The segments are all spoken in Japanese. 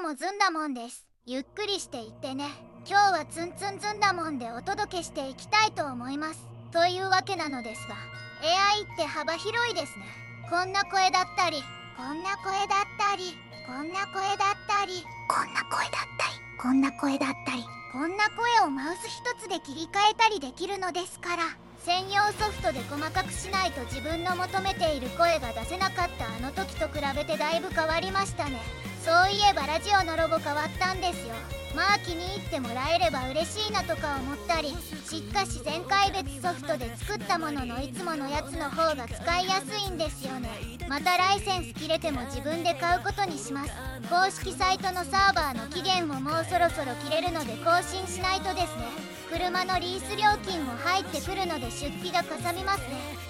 うもずんだもんです。ゆっくりしていってね。今日はツンツンずんだもんでお届けしていきたいと思います。というわけなのですが AI って幅広いですね。こんな声だったりこんな声だったりこんな声だったりこんな声だったりこんな声だったり。こんな声をマウス一つで切り替えたりできるのですから。専用ソフトで細かくしないと自分の求めている声が出せなかったあの時と比べてだいぶ変わりましたねそういえばラジオのロゴ変わったんですよ。まあ気に入ってもらえれば嬉しいなとか思ったりしっかし全開別ソフトで作ったもののいつものやつの方が使いやすいんですよね。またライセンス切れても自分で買うことにします。公式サイトのサーバーの期限ももうそろそろ切れるので更新しないとですね車のリース料金も入ってくるので出費がかさみますね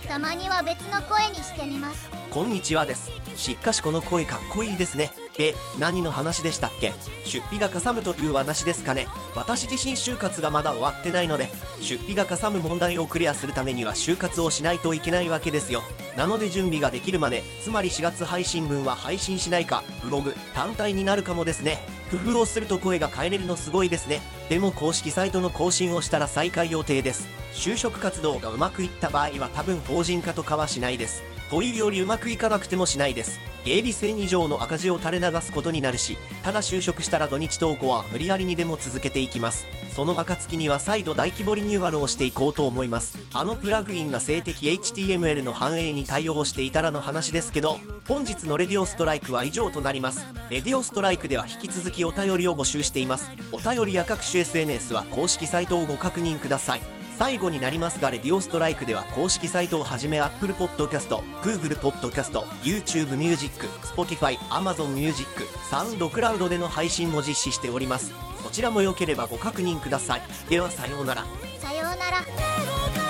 たまには別の声にしてみますこんにちはです。しかしこの声かっこいいですね。え、何の話でしたっけ？出費がかさむという話ですかね私自身就活がまだ終わってないので、出費がかさむ問題をクリアするためには就活をしないといけないわけですよ。なので準備ができるまで、つまり4月配信分は配信しないか、ブログ、単体になるかもですね。工夫をすると声が変えれるのすごいですね。でも公式サイトの更新をしたら再開予定です。就職活動がうまくいった場合は多分法人化とかはしないです。というよりうまくいかなくてもしないです。営利性以上の赤字を垂れ流すことになるし、ただ就職したら土日投稿は無理やりにでも続けていきます。その暁には再度大規模リニューアルをしていこうと思います。あのプラグインが静的 HTML の反映に対応していたらの話ですけど、本日のレディオストライクは以上となります。レディオストライクでは引き続きお便りを募集しています。お便りや各種 SNS は公式サイトをご確認ください。最後になりますが、レディオストライクでは公式サイトをはじめ Apple Podcast、Google Podcast、YouTube Music、Spotify、Amazon Music、サウンドクラウドでの配信も実施しております。そちらも良ければご確認ください。ではさようなら。さようなら